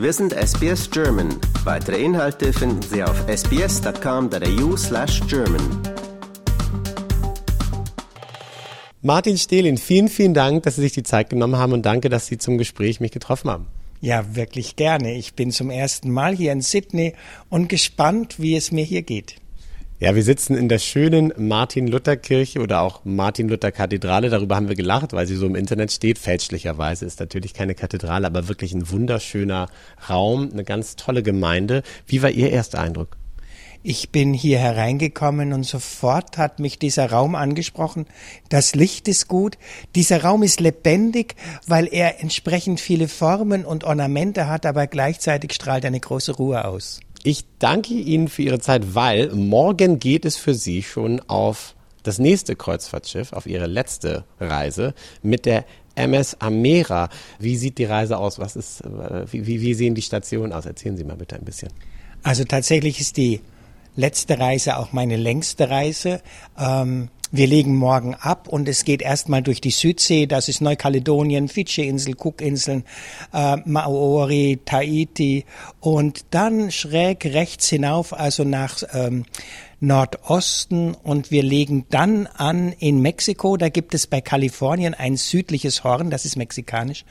Wir sind SBS German. Weitere Inhalte finden Sie auf sbs.com.au slash German. Martin Stehlin, vielen, vielen Dank, dass Sie sich die Zeit genommen haben und danke, dass Sie zum Gespräch mich getroffen haben. Ja, wirklich gerne. Ich bin zum ersten Mal hier in Sydney und gespannt, wie es mir hier geht. Ja, wir sitzen in der schönen Martin-Luther-Kirche oder auch Martin-Luther-Kathedrale. Darüber haben wir gelacht, weil sie so im Internet steht. Fälschlicherweise ist natürlich keine Kathedrale, aber wirklich ein wunderschöner Raum, eine ganz tolle Gemeinde. Wie war Ihr erster Eindruck? Ich bin hier hereingekommen und sofort hat mich dieser Raum angesprochen. Das Licht ist gut. Dieser Raum ist lebendig, weil er entsprechend viele Formen und Ornamente hat, aber gleichzeitig strahlt eine große Ruhe aus. Ich danke Ihnen für Ihre Zeit, weil morgen geht es für Sie schon auf das nächste Kreuzfahrtschiff, auf Ihre letzte Reise mit der MS Amera. Wie sieht die Reise aus? Was ist, äh, wie, wie sehen die Stationen aus? Erzählen Sie mal bitte ein bisschen. Also tatsächlich ist die letzte Reise auch meine längste Reise. Ähm, wir legen morgen ab und es geht erstmal durch die Südsee, das ist Neukaledonien, Fidschi-Insel, Cookinseln, äh, Maori, Tahiti. Und dann schräg rechts hinauf, also nach ähm, Nordosten und wir legen dann an in Mexiko. Da gibt es bei Kalifornien ein südliches Horn, das ist mexikanisch,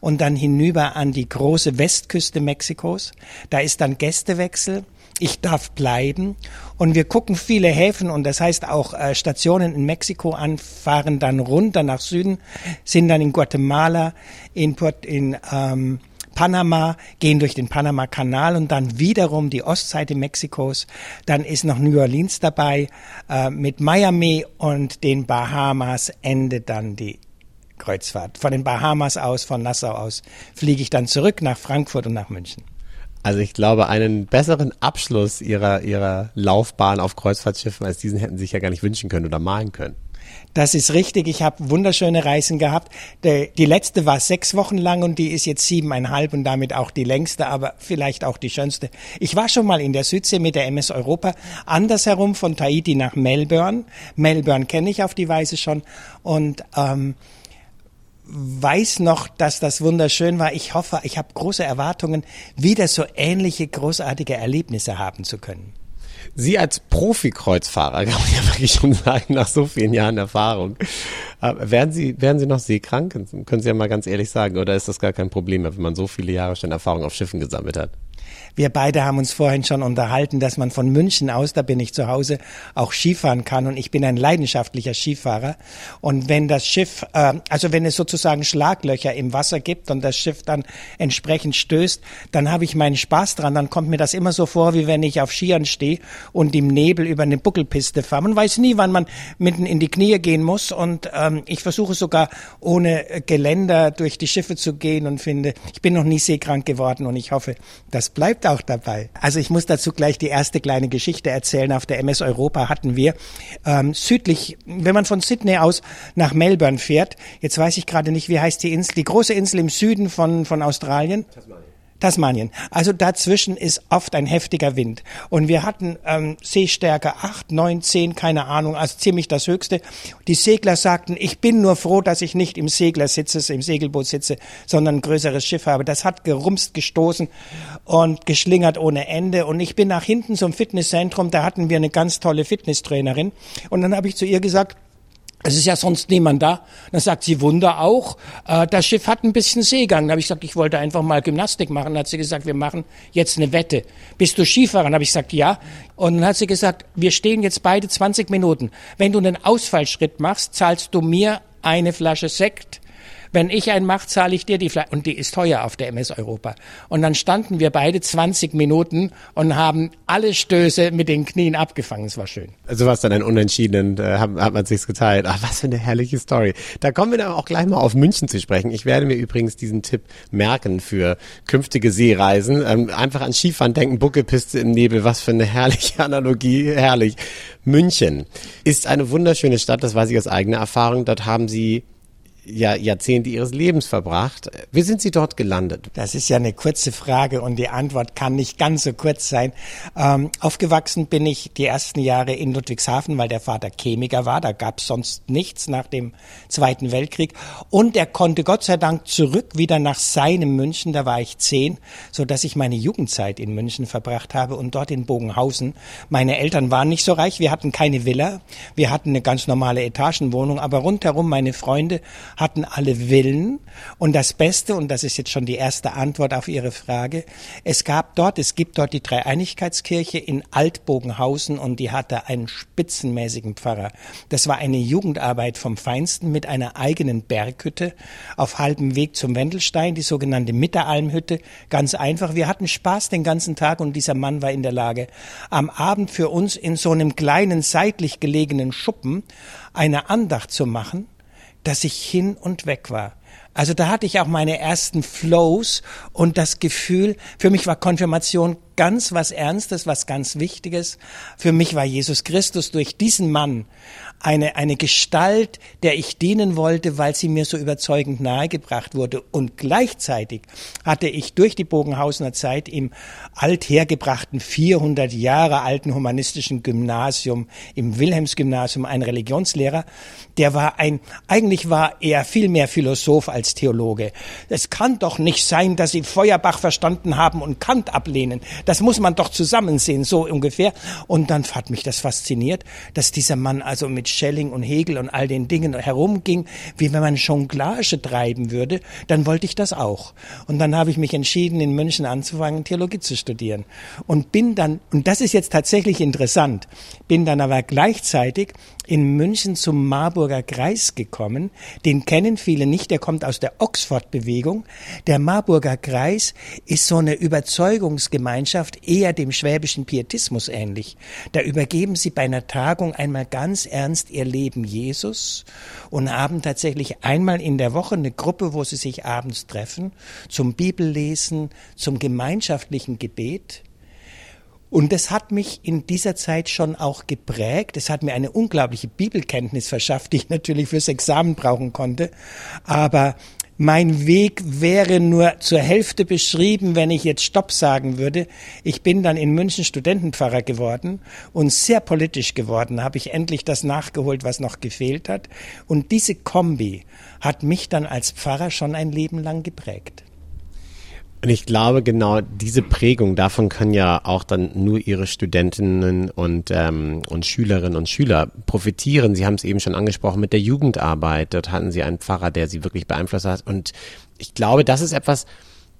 und dann hinüber an die große Westküste Mexikos. Da ist dann Gästewechsel ich darf bleiben. Und wir gucken viele Häfen und das heißt auch äh, Stationen in Mexiko an, fahren dann runter nach Süden, sind dann in Guatemala, in, Port, in ähm, Panama, gehen durch den Panama-Kanal und dann wiederum die Ostseite Mexikos. Dann ist noch New Orleans dabei. Äh, mit Miami und den Bahamas endet dann die Kreuzfahrt. Von den Bahamas aus, von Nassau aus, fliege ich dann zurück nach Frankfurt und nach München. Also ich glaube, einen besseren Abschluss ihrer, ihrer Laufbahn auf Kreuzfahrtschiffen als diesen hätten sie sich ja gar nicht wünschen können oder malen können. Das ist richtig. Ich habe wunderschöne Reisen gehabt. Die, letzte war sechs Wochen lang und die ist jetzt siebeneinhalb und damit auch die längste, aber vielleicht auch die schönste. Ich war schon mal in der Südsee mit der MS Europa, andersherum von Tahiti nach Melbourne. Melbourne kenne ich auf die Weise schon und ähm, weiß noch, dass das wunderschön war. Ich hoffe, ich habe große Erwartungen, wieder so ähnliche großartige Erlebnisse haben zu können. Sie als Profi-Kreuzfahrer, kann man ja wirklich schon sagen, nach so vielen Jahren Erfahrung, äh, werden Sie, werden Sie noch seekrank? Können Sie ja mal ganz ehrlich sagen, oder ist das gar kein Problem mehr, wenn man so viele Jahre schon Erfahrung auf Schiffen gesammelt hat? Wir beide haben uns vorhin schon unterhalten, dass man von München aus, da bin ich zu Hause, auch Skifahren kann und ich bin ein leidenschaftlicher Skifahrer. Und wenn das Schiff, äh, also wenn es sozusagen Schlaglöcher im Wasser gibt und das Schiff dann entsprechend stößt, dann habe ich meinen Spaß dran. Dann kommt mir das immer so vor, wie wenn ich auf Skiern stehe und im Nebel über eine Buckelpiste fahre. Man weiß nie, wann man mitten in die Knie gehen muss und ähm, ich versuche sogar ohne Geländer durch die Schiffe zu gehen und finde, ich bin noch nie seekrank geworden und ich hoffe, das bleibt auch dabei. Also ich muss dazu gleich die erste kleine Geschichte erzählen. Auf der MS Europa hatten wir ähm, südlich, wenn man von Sydney aus nach Melbourne fährt, jetzt weiß ich gerade nicht, wie heißt die Insel, die große Insel im Süden von, von Australien. Tasmanien. Tasmanien. Also dazwischen ist oft ein heftiger Wind. Und wir hatten ähm, Seestärke 8, 9, 10, keine Ahnung, also ziemlich das Höchste. Die Segler sagten, ich bin nur froh, dass ich nicht im Segler sitze, im Segelboot sitze, sondern ein größeres Schiff habe. Das hat gerumst, gestoßen und geschlingert ohne Ende. Und ich bin nach hinten zum Fitnesszentrum, da hatten wir eine ganz tolle Fitnesstrainerin. Und dann habe ich zu ihr gesagt, es ist ja sonst niemand da. Dann sagt sie, Wunder auch, äh, das Schiff hat ein bisschen Seegang. Dann habe ich gesagt, ich wollte einfach mal Gymnastik machen. Dann hat sie gesagt, wir machen jetzt eine Wette. Bist du Skifahrer? Dann habe ich gesagt, ja. Und dann hat sie gesagt, wir stehen jetzt beide 20 Minuten. Wenn du einen Ausfallschritt machst, zahlst du mir eine Flasche Sekt wenn ich einen mache, zahle ich dir die Flasche. Und die ist teuer auf der MS Europa. Und dann standen wir beide 20 Minuten und haben alle Stöße mit den Knien abgefangen. Es war schön. Also was dann ein Unentschieden, äh, hat, hat man sich's geteilt. Ach, was für eine herrliche Story. Da kommen wir dann auch gleich mal auf München zu sprechen. Ich werde mir übrigens diesen Tipp merken für künftige Seereisen. Ähm, einfach an Skifahren denken, Buckelpiste im Nebel. Was für eine herrliche Analogie. Herrlich. München ist eine wunderschöne Stadt, das weiß ich aus eigener Erfahrung. Dort haben sie Jahrzehnte ihres Lebens verbracht. Wie sind Sie dort gelandet? Das ist ja eine kurze Frage und die Antwort kann nicht ganz so kurz sein. Ähm, aufgewachsen bin ich die ersten Jahre in Ludwigshafen, weil der Vater Chemiker war. Da gab es sonst nichts nach dem Zweiten Weltkrieg. Und er konnte Gott sei Dank zurück wieder nach seinem München. Da war ich zehn, so dass ich meine Jugendzeit in München verbracht habe und dort in Bogenhausen. Meine Eltern waren nicht so reich. Wir hatten keine Villa. Wir hatten eine ganz normale Etagenwohnung. Aber rundherum meine Freunde hatten alle Villen. Und das Beste, und das ist jetzt schon die erste Antwort auf Ihre Frage, es gab dort, es gibt dort die Dreieinigkeitskirche in Altbogenhausen und die hatte einen spitzenmäßigen Pfarrer. Das war eine Jugendarbeit vom Feinsten mit einer eigenen Berghütte auf halbem Weg zum Wendelstein, die sogenannte Mitteralmhütte. Ganz einfach. Wir hatten Spaß den ganzen Tag und dieser Mann war in der Lage, am Abend für uns in so einem kleinen seitlich gelegenen Schuppen eine Andacht zu machen dass ich hin und weg war. Also da hatte ich auch meine ersten Flows und das Gefühl, für mich war Konfirmation ganz was Ernstes, was ganz Wichtiges. Für mich war Jesus Christus durch diesen Mann eine, eine Gestalt, der ich dienen wollte, weil sie mir so überzeugend nahegebracht wurde. Und gleichzeitig hatte ich durch die Bogenhausener Zeit im althergebrachten 400 Jahre alten humanistischen Gymnasium, im Wilhelmsgymnasium, einen Religionslehrer, der war ein, eigentlich war er viel mehr Philosoph als Theologe. Es kann doch nicht sein, dass Sie Feuerbach verstanden haben und Kant ablehnen. Das muss man doch zusammen sehen, so ungefähr. Und dann hat mich das fasziniert, dass dieser Mann also mit Schelling und Hegel und all den Dingen herumging, wie wenn man Jonglage treiben würde, dann wollte ich das auch. Und dann habe ich mich entschieden, in München anzufangen, Theologie zu studieren. Und bin dann, und das ist jetzt tatsächlich interessant, bin dann aber gleichzeitig in München zum Marburger Kreis gekommen. Den kennen viele nicht, der kommt aus der Oxford-Bewegung. Der Marburger Kreis ist so eine Überzeugungsgemeinschaft, eher dem schwäbischen Pietismus ähnlich. Da übergeben sie bei einer Tagung einmal ganz ernst ihr Leben Jesus und haben tatsächlich einmal in der Woche eine Gruppe, wo sie sich abends treffen, zum Bibellesen, zum gemeinschaftlichen Gebet. Und das hat mich in dieser Zeit schon auch geprägt. Es hat mir eine unglaubliche Bibelkenntnis verschafft, die ich natürlich fürs Examen brauchen konnte. Aber mein Weg wäre nur zur Hälfte beschrieben, wenn ich jetzt Stopp sagen würde. Ich bin dann in München Studentenpfarrer geworden und sehr politisch geworden. Habe ich endlich das nachgeholt, was noch gefehlt hat. Und diese Kombi hat mich dann als Pfarrer schon ein Leben lang geprägt. Und ich glaube, genau diese Prägung, davon können ja auch dann nur ihre Studentinnen und, ähm, und Schülerinnen und Schüler profitieren. Sie haben es eben schon angesprochen mit der Jugendarbeit. Dort hatten sie einen Pfarrer, der sie wirklich beeinflusst hat. Und ich glaube, das ist etwas,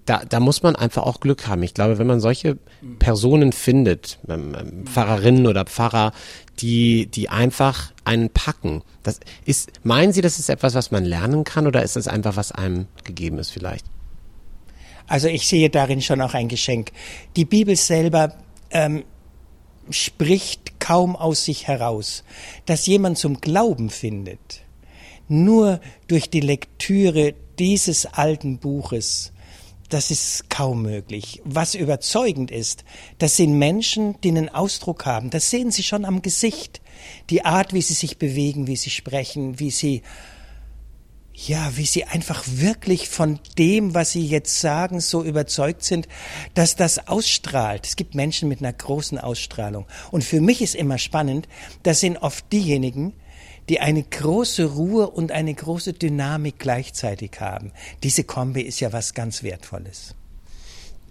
da, da muss man einfach auch Glück haben. Ich glaube, wenn man solche Personen findet, ähm, ähm, Pfarrerinnen oder Pfarrer, die, die einfach einen packen, das ist, meinen Sie, das ist etwas, was man lernen kann oder ist es einfach, was einem gegeben ist vielleicht? Also ich sehe darin schon auch ein Geschenk. Die Bibel selber ähm, spricht kaum aus sich heraus. Dass jemand zum Glauben findet, nur durch die Lektüre dieses alten Buches, das ist kaum möglich. Was überzeugend ist, das sind Menschen, die einen Ausdruck haben. Das sehen Sie schon am Gesicht. Die Art, wie sie sich bewegen, wie sie sprechen, wie sie ja, wie sie einfach wirklich von dem, was sie jetzt sagen, so überzeugt sind, dass das ausstrahlt. Es gibt Menschen mit einer großen Ausstrahlung. Und für mich ist immer spannend, das sind oft diejenigen, die eine große Ruhe und eine große Dynamik gleichzeitig haben. Diese Kombi ist ja was ganz Wertvolles.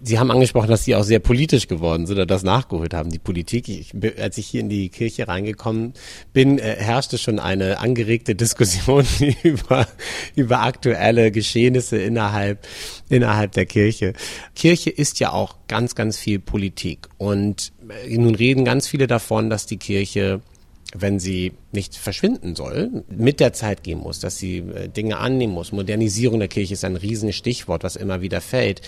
Sie haben angesprochen, dass Sie auch sehr politisch geworden sind oder das nachgeholt haben, die Politik. Ich, als ich hier in die Kirche reingekommen bin, äh, herrschte schon eine angeregte Diskussion über, über aktuelle Geschehnisse innerhalb, innerhalb der Kirche. Kirche ist ja auch ganz, ganz viel Politik. Und äh, nun reden ganz viele davon, dass die Kirche wenn sie nicht verschwinden soll, mit der Zeit gehen muss, dass sie äh, Dinge annehmen muss. Modernisierung der Kirche ist ein Riesenstichwort, was immer wieder fällt.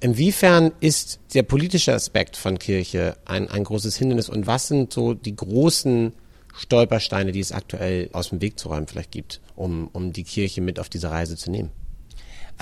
Inwiefern ist der politische Aspekt von Kirche ein, ein großes Hindernis und was sind so die großen Stolpersteine, die es aktuell aus dem Weg zu räumen vielleicht gibt, um, um die Kirche mit auf diese Reise zu nehmen?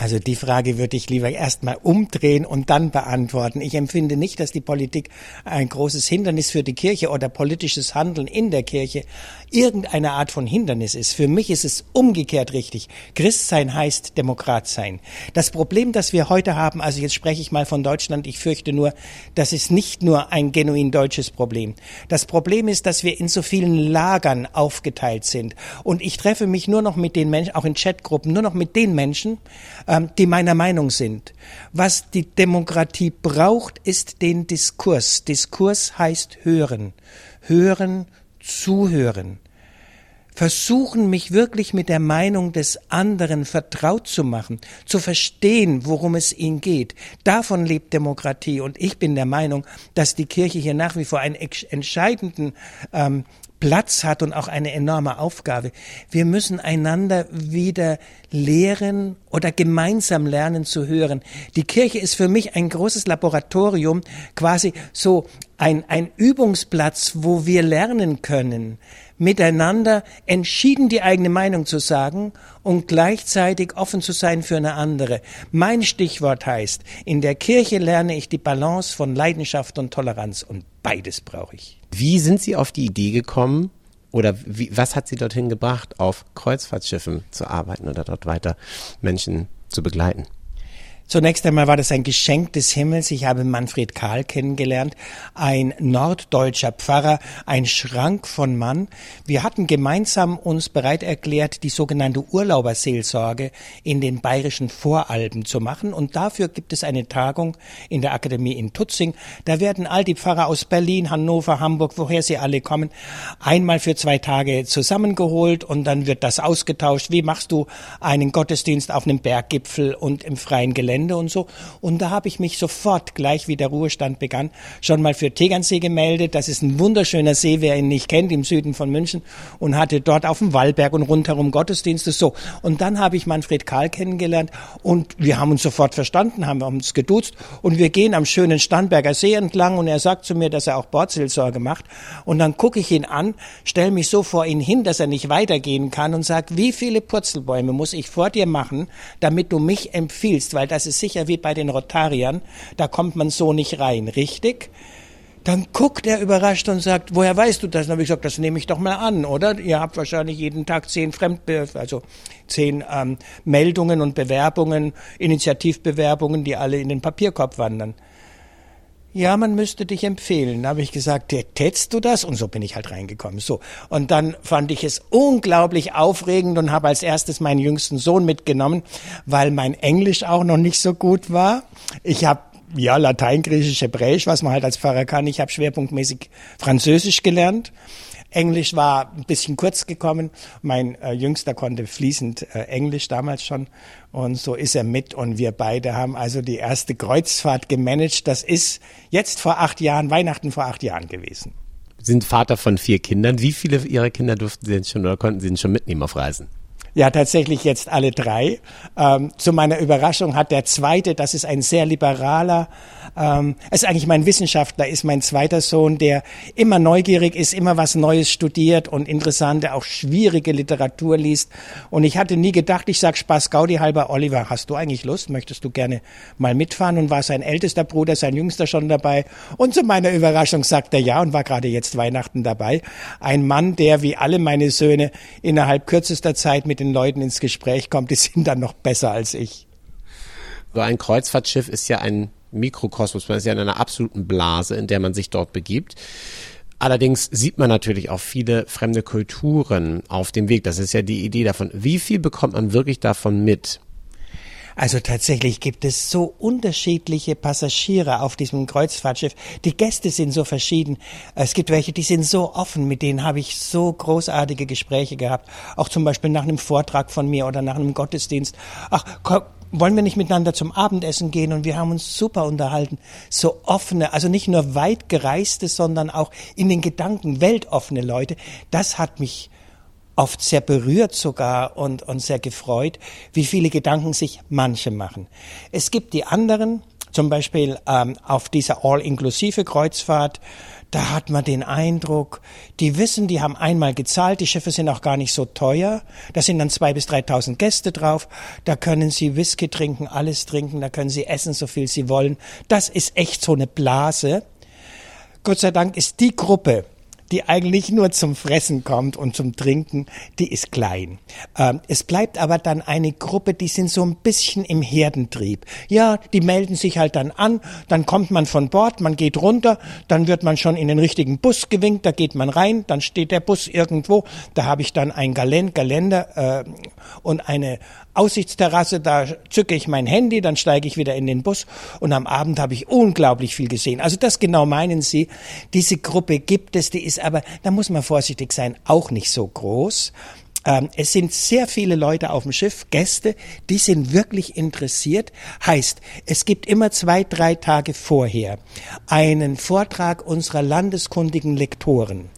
Also die Frage würde ich lieber erstmal umdrehen und dann beantworten. Ich empfinde nicht, dass die Politik ein großes Hindernis für die Kirche oder politisches Handeln in der Kirche irgendeine Art von Hindernis ist. Für mich ist es umgekehrt richtig. Christsein heißt Demokrat sein. Das Problem, das wir heute haben, also jetzt spreche ich mal von Deutschland, ich fürchte nur, das ist nicht nur ein genuin deutsches Problem. Das Problem ist, dass wir in so vielen Lagern aufgeteilt sind. Und ich treffe mich nur noch mit den Menschen, auch in Chatgruppen, nur noch mit den Menschen, die meiner Meinung sind. Was die Demokratie braucht, ist den Diskurs. Diskurs heißt hören. Hören, zuhören. Versuchen, mich wirklich mit der Meinung des anderen vertraut zu machen, zu verstehen, worum es ihm geht. Davon lebt Demokratie. Und ich bin der Meinung, dass die Kirche hier nach wie vor einen entscheidenden ähm, Platz hat und auch eine enorme Aufgabe. Wir müssen einander wieder lehren oder gemeinsam lernen zu hören. Die Kirche ist für mich ein großes Laboratorium, quasi so ein, ein Übungsplatz, wo wir lernen können, miteinander entschieden die eigene Meinung zu sagen und gleichzeitig offen zu sein für eine andere. Mein Stichwort heißt, in der Kirche lerne ich die Balance von Leidenschaft und Toleranz und beides brauche ich. Wie sind Sie auf die Idee gekommen, oder wie, was hat Sie dorthin gebracht, auf Kreuzfahrtschiffen zu arbeiten oder dort weiter Menschen zu begleiten? Zunächst einmal war das ein Geschenk des Himmels. Ich habe Manfred Karl kennengelernt, ein norddeutscher Pfarrer, ein Schrank von Mann. Wir hatten gemeinsam uns bereit erklärt, die sogenannte Urlauberseelsorge in den bayerischen Voralpen zu machen. Und dafür gibt es eine Tagung in der Akademie in Tutzing. Da werden all die Pfarrer aus Berlin, Hannover, Hamburg, woher sie alle kommen, einmal für zwei Tage zusammengeholt und dann wird das ausgetauscht. Wie machst du einen Gottesdienst auf einem Berggipfel und im freien Gelände? Gelände und so. Und da habe ich mich sofort, gleich wie der Ruhestand begann, schon mal für Tegernsee gemeldet. Das ist ein wunderschöner See, wer ihn nicht kennt, im Süden von München. Und hatte dort auf dem Wallberg und rundherum Gottesdienste. So. Und dann habe ich Manfred Karl kennengelernt und wir haben uns sofort verstanden, haben uns geduzt und wir gehen am schönen Starnberger See entlang und er sagt zu mir, dass er auch Bordseelsorge macht. Und dann gucke ich ihn an, stelle mich so vor ihn hin, dass er nicht weitergehen kann und sage, wie viele Purzelbäume muss ich vor dir machen, damit du mich empfiehlst, weil das ist sicher wie bei den Rotariern, da kommt man so nicht rein, richtig? Dann guckt er überrascht und sagt, woher weißt du das? Dann habe ich gesagt, das nehme ich doch mal an, oder? Ihr habt wahrscheinlich jeden Tag zehn Fremdbe also zehn ähm, Meldungen und Bewerbungen, Initiativbewerbungen, die alle in den Papierkorb wandern ja, man müsste dich empfehlen. Da habe ich gesagt, tätst du das? Und so bin ich halt reingekommen. So. Und dann fand ich es unglaublich aufregend und habe als erstes meinen jüngsten Sohn mitgenommen, weil mein Englisch auch noch nicht so gut war. Ich habe ja, Latein, Griechisch, Hebräisch, was man halt als Pfarrer kann. Ich habe schwerpunktmäßig Französisch gelernt. Englisch war ein bisschen kurz gekommen. Mein äh, Jüngster konnte fließend äh, Englisch damals schon. Und so ist er mit. Und wir beide haben also die erste Kreuzfahrt gemanagt. Das ist jetzt vor acht Jahren, Weihnachten vor acht Jahren gewesen. Sie sind Vater von vier Kindern. Wie viele Ihrer Kinder durften Sie denn schon oder konnten Sie denn schon mitnehmen auf Reisen? Ja, tatsächlich jetzt alle drei. Ähm, zu meiner Überraschung hat der zweite, das ist ein sehr liberaler, ähm, ist eigentlich mein Wissenschaftler, ist mein zweiter Sohn, der immer neugierig ist, immer was Neues studiert und interessante, auch schwierige Literatur liest. Und ich hatte nie gedacht, ich sag Spaß Gaudi halber, Oliver, hast du eigentlich Lust? Möchtest du gerne mal mitfahren? Und war sein ältester Bruder, sein jüngster schon dabei. Und zu meiner Überraschung sagt er ja und war gerade jetzt Weihnachten dabei. Ein Mann, der wie alle meine Söhne innerhalb kürzester Zeit mit den Leuten ins Gespräch kommt, die sind dann noch besser als ich. So ein Kreuzfahrtschiff ist ja ein Mikrokosmos, man ist ja in einer absoluten Blase, in der man sich dort begibt. Allerdings sieht man natürlich auch viele fremde Kulturen auf dem Weg. Das ist ja die Idee davon. Wie viel bekommt man wirklich davon mit? Also tatsächlich gibt es so unterschiedliche Passagiere auf diesem Kreuzfahrtschiff. Die Gäste sind so verschieden. Es gibt welche, die sind so offen, mit denen habe ich so großartige Gespräche gehabt. Auch zum Beispiel nach einem Vortrag von mir oder nach einem Gottesdienst. Ach, komm, wollen wir nicht miteinander zum Abendessen gehen? Und wir haben uns super unterhalten. So offene, also nicht nur weit gereiste, sondern auch in den Gedanken weltoffene Leute. Das hat mich oft sehr berührt sogar und, und sehr gefreut, wie viele Gedanken sich manche machen. Es gibt die anderen, zum Beispiel ähm, auf dieser all-inklusive Kreuzfahrt, da hat man den Eindruck, die wissen, die haben einmal gezahlt, die Schiffe sind auch gar nicht so teuer, da sind dann zwei bis dreitausend Gäste drauf, da können sie Whisky trinken, alles trinken, da können sie essen, so viel sie wollen. Das ist echt so eine Blase. Gott sei Dank ist die Gruppe, die eigentlich nur zum Fressen kommt und zum Trinken, die ist klein. Ähm, es bleibt aber dann eine Gruppe, die sind so ein bisschen im Herdentrieb. Ja, die melden sich halt dann an, dann kommt man von Bord, man geht runter, dann wird man schon in den richtigen Bus gewinkt, da geht man rein, dann steht der Bus irgendwo, da habe ich dann ein Galend, Geländer äh, und eine Aussichtsterrasse, da zücke ich mein Handy, dann steige ich wieder in den Bus und am Abend habe ich unglaublich viel gesehen. Also das genau meinen Sie. Diese Gruppe gibt es, die ist aber, da muss man vorsichtig sein, auch nicht so groß. Ähm, es sind sehr viele Leute auf dem Schiff, Gäste, die sind wirklich interessiert. Heißt, es gibt immer zwei, drei Tage vorher einen Vortrag unserer landeskundigen Lektoren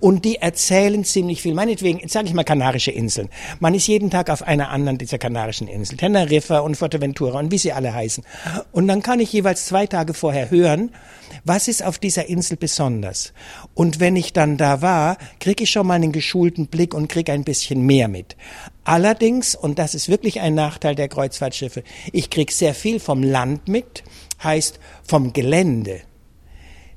und die erzählen ziemlich viel. Meinetwegen, jetzt sage ich mal Kanarische Inseln. Man ist jeden Tag auf einer anderen dieser kanarischen Inseln, Teneriffa und Fuerteventura und wie sie alle heißen. Und dann kann ich jeweils zwei Tage vorher hören, was ist auf dieser Insel besonders. Und wenn ich dann da war, kriege ich schon mal einen geschulten Blick und kriege ein bisschen mehr mit. Allerdings, und das ist wirklich ein Nachteil der Kreuzfahrtschiffe, ich kriege sehr viel vom Land mit, heißt vom Gelände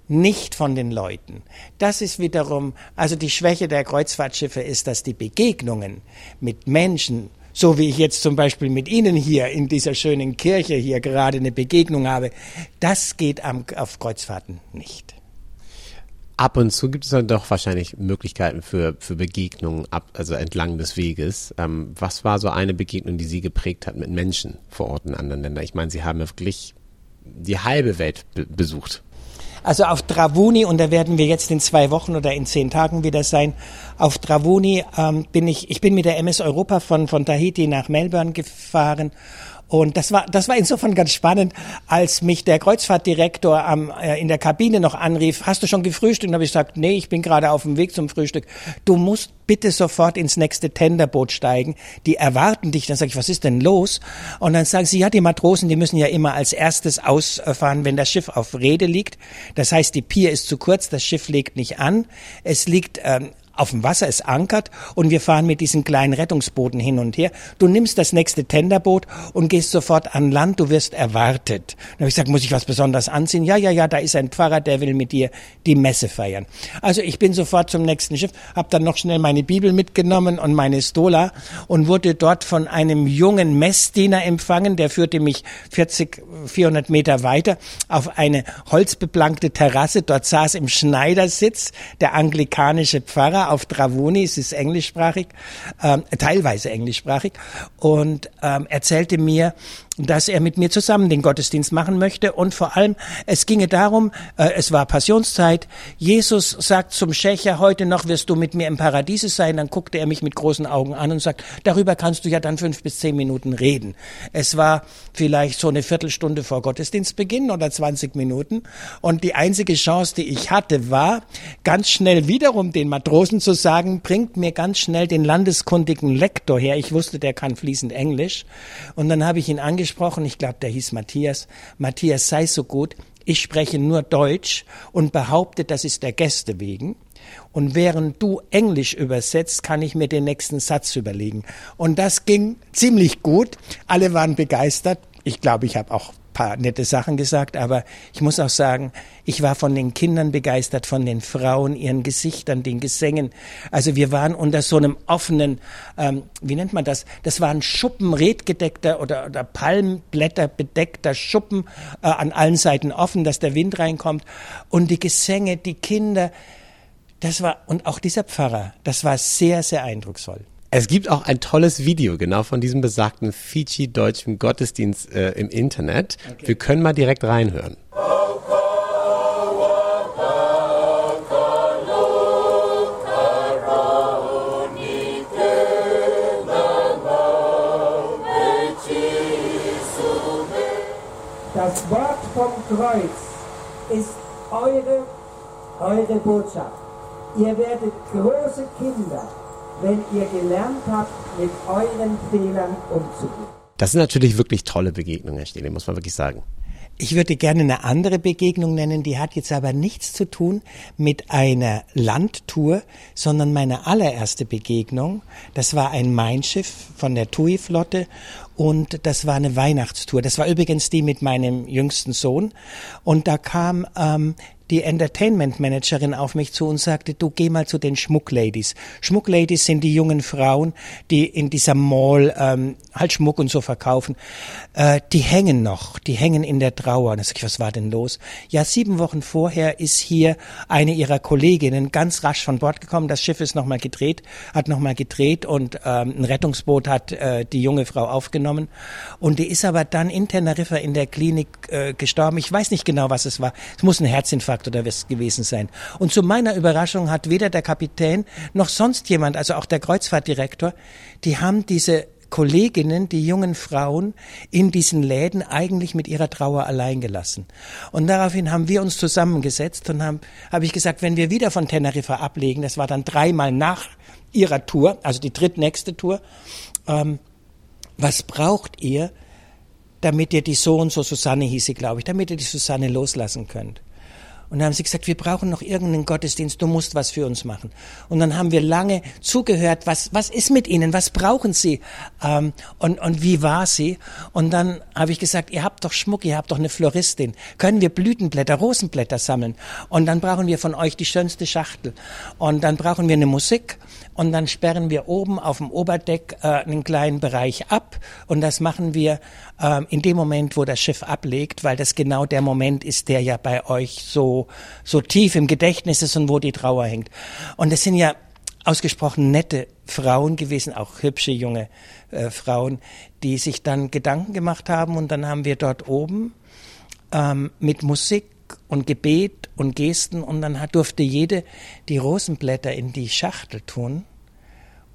nicht von den Leuten. Das ist wiederum, also die Schwäche der Kreuzfahrtschiffe ist, dass die Begegnungen mit Menschen, so wie ich jetzt zum Beispiel mit Ihnen hier in dieser schönen Kirche hier gerade eine Begegnung habe, das geht am, auf Kreuzfahrten nicht. Ab und zu gibt es dann doch wahrscheinlich Möglichkeiten für, für Begegnungen ab, also entlang des Weges. Ähm, was war so eine Begegnung, die Sie geprägt hat mit Menschen vor Ort in anderen Ländern? Ich meine, Sie haben wirklich die halbe Welt be besucht. Also auf Dravuni, und da werden wir jetzt in zwei Wochen oder in zehn Tagen wieder sein, auf Dravuni ähm, bin ich, ich bin mit der MS Europa von, von Tahiti nach Melbourne gefahren und das war, das war insofern ganz spannend, als mich der Kreuzfahrtdirektor am, äh, in der Kabine noch anrief, hast du schon gefrühstückt? Und habe ich gesagt, nee, ich bin gerade auf dem Weg zum Frühstück. Du musst bitte sofort ins nächste Tenderboot steigen. Die erwarten dich. Dann sage ich, was ist denn los? Und dann sagen sie, ja, die Matrosen, die müssen ja immer als erstes ausfahren, wenn das Schiff auf Rede liegt. Das heißt, die Pier ist zu kurz, das Schiff legt nicht an. Es liegt ähm, auf dem Wasser, es ankert und wir fahren mit diesen kleinen Rettungsbooten hin und her. Du nimmst das nächste Tenderboot und gehst sofort an Land, du wirst erwartet. Dann habe ich gesagt, muss ich was Besonderes anziehen? Ja, ja, ja, da ist ein Pfarrer, der will mit dir die Messe feiern. Also ich bin sofort zum nächsten Schiff, habe dann noch schnell meine Bibel mitgenommen und meine Stola und wurde dort von einem jungen Messdiener empfangen, der führte mich 40, 400 Meter weiter auf eine holzbeplankte Terrasse. Dort saß im Schneidersitz der anglikanische Pfarrer auf Dravoni, es ist englischsprachig, ähm, teilweise englischsprachig, und ähm, erzählte mir, dass er mit mir zusammen den Gottesdienst machen möchte. Und vor allem, es ginge darum, äh, es war Passionszeit, Jesus sagt zum Schächer, heute noch wirst du mit mir im Paradiese sein. Dann guckte er mich mit großen Augen an und sagt, darüber kannst du ja dann fünf bis zehn Minuten reden. Es war vielleicht so eine Viertelstunde vor Gottesdienstbeginn oder 20 Minuten. Und die einzige Chance, die ich hatte, war, ganz schnell wiederum den Matrosen zu sagen, bringt mir ganz schnell den landeskundigen Lektor her. Ich wusste, der kann fließend Englisch. Und dann habe ich ihn angeschaut angesprochen, ich glaube, der hieß Matthias. Matthias, sei so gut, ich spreche nur Deutsch und behaupte, das ist der Gäste wegen. Und während du Englisch übersetzt, kann ich mir den nächsten Satz überlegen. Und das ging ziemlich gut. Alle waren begeistert. Ich glaube, ich habe auch paar nette Sachen gesagt, aber ich muss auch sagen, ich war von den Kindern begeistert, von den Frauen, ihren Gesichtern, den Gesängen. Also wir waren unter so einem offenen, ähm, wie nennt man das? Das war ein Schuppen, redgedeckter oder, oder Palmblätter bedeckter Schuppen äh, an allen Seiten offen, dass der Wind reinkommt. Und die Gesänge, die Kinder, das war, und auch dieser Pfarrer, das war sehr, sehr eindrucksvoll. Es gibt auch ein tolles Video genau von diesem besagten Fiji-deutschen Gottesdienst äh, im Internet. Okay. Wir können mal direkt reinhören. Das Wort vom Kreuz ist eure, eure Botschaft. Ihr werdet große Kinder wenn ihr gelernt habt, mit euren Fehlern umzugehen. Das sind natürlich wirklich tolle Begegnungen, Herr Stehle, muss man wirklich sagen. Ich würde gerne eine andere Begegnung nennen, die hat jetzt aber nichts zu tun mit einer Landtour, sondern meine allererste Begegnung. Das war ein Mein Schiff von der TUI-Flotte und das war eine Weihnachtstour. Das war übrigens die mit meinem jüngsten Sohn und da kam ähm, die Entertainment Managerin auf mich zu und sagte, du geh mal zu den Schmuckladies. Schmuckladies sind die jungen Frauen, die in dieser Mall ähm, halt Schmuck und so verkaufen. Äh, die hängen noch, die hängen in der Trauer. Und da sag ich, was war denn los? Ja, sieben Wochen vorher ist hier eine ihrer Kolleginnen ganz rasch von Bord gekommen. Das Schiff ist nochmal gedreht, hat nochmal gedreht und ähm, ein Rettungsboot hat äh, die junge Frau aufgenommen. Und die ist aber dann in Teneriffa in der Klinik äh, gestorben. Ich weiß nicht genau, was es war. Es muss ein Herzinfarkt Herzinfarkt oder was gewesen sein. Und zu meiner Überraschung hat weder der Kapitän noch sonst jemand, also auch der Kreuzfahrtdirektor, die haben diese Kolleginnen, die jungen Frauen in diesen Läden eigentlich mit ihrer Trauer allein gelassen. Und daraufhin haben wir uns zusammengesetzt und haben, habe ich gesagt, wenn wir wieder von Teneriffa ablegen, das war dann dreimal nach ihrer Tour, also die drittnächste Tour, ähm, was braucht ihr, damit ihr die so und so Susanne hieß sie, glaube ich, damit ihr die Susanne loslassen könnt? Und dann haben sie gesagt, wir brauchen noch irgendeinen Gottesdienst, du musst was für uns machen. Und dann haben wir lange zugehört, was, was ist mit ihnen, was brauchen sie ähm, und, und wie war sie. Und dann habe ich gesagt, ihr habt doch Schmuck, ihr habt doch eine Floristin. Können wir Blütenblätter, Rosenblätter sammeln? Und dann brauchen wir von euch die schönste Schachtel. Und dann brauchen wir eine Musik und dann sperren wir oben auf dem Oberdeck äh, einen kleinen Bereich ab und das machen wir äh, in dem Moment, wo das Schiff ablegt, weil das genau der Moment ist, der ja bei euch so so tief im Gedächtnis ist und wo die Trauer hängt. Und es sind ja ausgesprochen nette Frauen gewesen, auch hübsche junge äh, Frauen, die sich dann Gedanken gemacht haben und dann haben wir dort oben ähm, mit Musik und Gebet und Gesten und dann hat, durfte jede die Rosenblätter in die Schachtel tun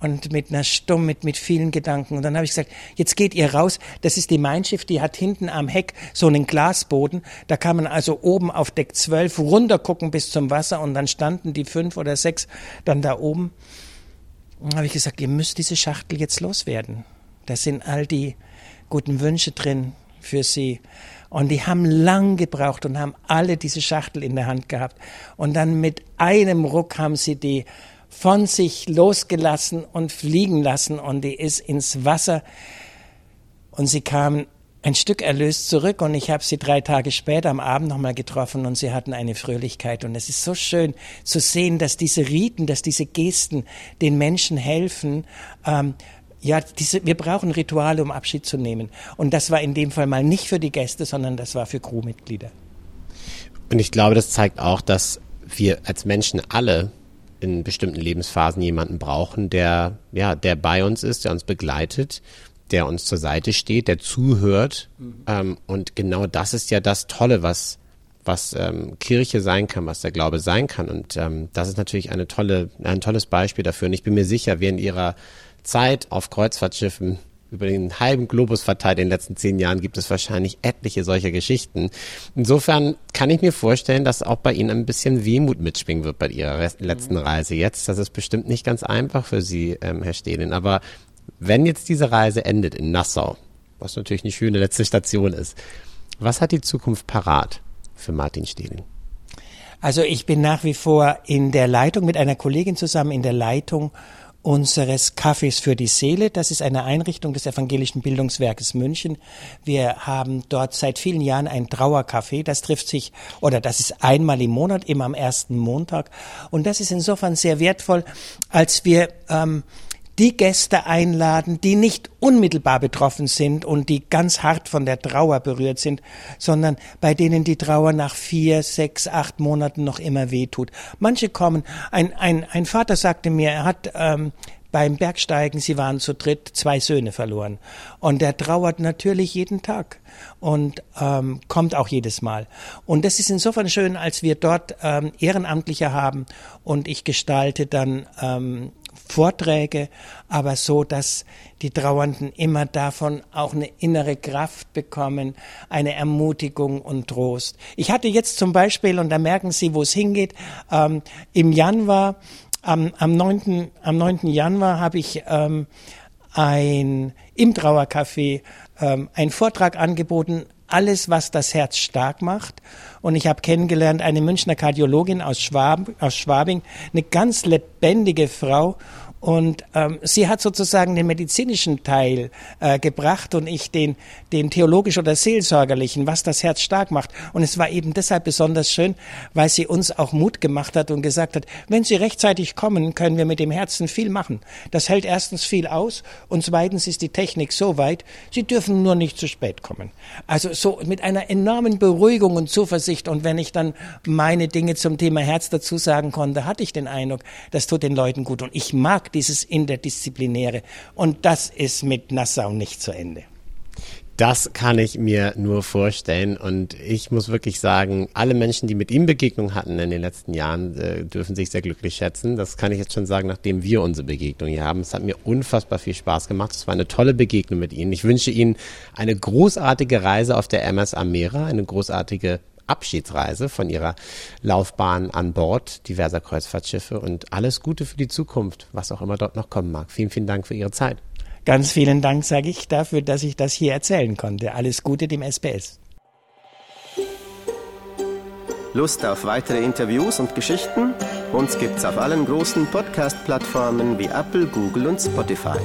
und mit einer Stumm, mit, mit vielen Gedanken. Und dann habe ich gesagt, jetzt geht ihr raus. Das ist die Mein Schiff, die hat hinten am Heck so einen Glasboden. Da kann man also oben auf Deck 12 runtergucken bis zum Wasser und dann standen die fünf oder sechs dann da oben. Und habe ich gesagt, ihr müsst diese Schachtel jetzt loswerden. Da sind all die guten Wünsche drin für sie. Und die haben lang gebraucht und haben alle diese Schachtel in der Hand gehabt. Und dann mit einem Ruck haben sie die von sich losgelassen und fliegen lassen. Und die ist ins Wasser. Und sie kam ein Stück erlöst zurück. Und ich habe sie drei Tage später am Abend nochmal getroffen. Und sie hatten eine Fröhlichkeit. Und es ist so schön zu sehen, dass diese Riten, dass diese Gesten den Menschen helfen, ähm, ja, diese, wir brauchen Rituale, um Abschied zu nehmen. Und das war in dem Fall mal nicht für die Gäste, sondern das war für Crewmitglieder. Und ich glaube, das zeigt auch, dass wir als Menschen alle in bestimmten Lebensphasen jemanden brauchen, der, ja, der bei uns ist, der uns begleitet, der uns zur Seite steht, der zuhört. Mhm. Ähm, und genau das ist ja das Tolle, was, was ähm, Kirche sein kann, was der Glaube sein kann. Und ähm, das ist natürlich eine tolle, ein tolles Beispiel dafür. Und ich bin mir sicher, wir in ihrer Zeit auf Kreuzfahrtschiffen über den halben Globus verteilt in den letzten zehn Jahren gibt es wahrscheinlich etliche solcher Geschichten. Insofern kann ich mir vorstellen, dass auch bei Ihnen ein bisschen Wehmut mitschwingen wird bei Ihrer letzten Reise jetzt. Das ist bestimmt nicht ganz einfach für Sie, ähm, Herr Stehlin. Aber wenn jetzt diese Reise endet in Nassau, was natürlich eine schöne letzte Station ist, was hat die Zukunft parat für Martin Stehlin? Also ich bin nach wie vor in der Leitung mit einer Kollegin zusammen in der Leitung unseres Cafés für die Seele. Das ist eine Einrichtung des Evangelischen Bildungswerkes München. Wir haben dort seit vielen Jahren ein Trauercafé. Das trifft sich, oder das ist einmal im Monat, immer am ersten Montag. Und das ist insofern sehr wertvoll, als wir ähm, die Gäste einladen, die nicht unmittelbar betroffen sind und die ganz hart von der Trauer berührt sind, sondern bei denen die Trauer nach vier, sechs, acht Monaten noch immer wehtut. Manche kommen, ein, ein, ein Vater sagte mir, er hat ähm, beim Bergsteigen, sie waren zu dritt, zwei Söhne verloren. Und er trauert natürlich jeden Tag und ähm, kommt auch jedes Mal. Und das ist insofern schön, als wir dort ähm, Ehrenamtliche haben und ich gestalte dann ähm, Vorträge, aber so, dass die Trauernden immer davon auch eine innere Kraft bekommen, eine Ermutigung und Trost. Ich hatte jetzt zum Beispiel, und da merken Sie, wo es hingeht, ähm, im Januar, am, am, 9., am 9. Januar habe ich ähm, ein, im Trauercafé ähm, einen Vortrag angeboten alles, was das Herz stark macht. Und ich habe kennengelernt eine Münchner Kardiologin aus, Schwab, aus Schwabing, eine ganz lebendige Frau. Und ähm, sie hat sozusagen den medizinischen Teil äh, gebracht und ich den, den theologisch oder seelsorgerlichen, was das Herz stark macht. Und es war eben deshalb besonders schön, weil sie uns auch Mut gemacht hat und gesagt hat, wenn Sie rechtzeitig kommen, können wir mit dem Herzen viel machen. Das hält erstens viel aus und zweitens ist die Technik so weit, Sie dürfen nur nicht zu spät kommen. Also so mit einer enormen Beruhigung und Zuversicht. Und wenn ich dann meine Dinge zum Thema Herz dazu sagen konnte, hatte ich den Eindruck, das tut den Leuten gut. Und ich mag dieses Interdisziplinäre. Und das ist mit Nassau nicht zu Ende. Das kann ich mir nur vorstellen. Und ich muss wirklich sagen, alle Menschen, die mit ihm Begegnung hatten in den letzten Jahren, äh, dürfen sich sehr glücklich schätzen. Das kann ich jetzt schon sagen, nachdem wir unsere Begegnung hier haben. Es hat mir unfassbar viel Spaß gemacht. Es war eine tolle Begegnung mit Ihnen. Ich wünsche Ihnen eine großartige Reise auf der MS Amera, eine großartige Abschiedsreise von ihrer Laufbahn an Bord diverser Kreuzfahrtschiffe und alles Gute für die Zukunft, was auch immer dort noch kommen mag. Vielen, vielen Dank für Ihre Zeit. Ganz vielen Dank, sage ich, dafür, dass ich das hier erzählen konnte. Alles Gute dem SBS. Lust auf weitere Interviews und Geschichten? Uns gibt's auf allen großen Podcast-Plattformen wie Apple, Google und Spotify.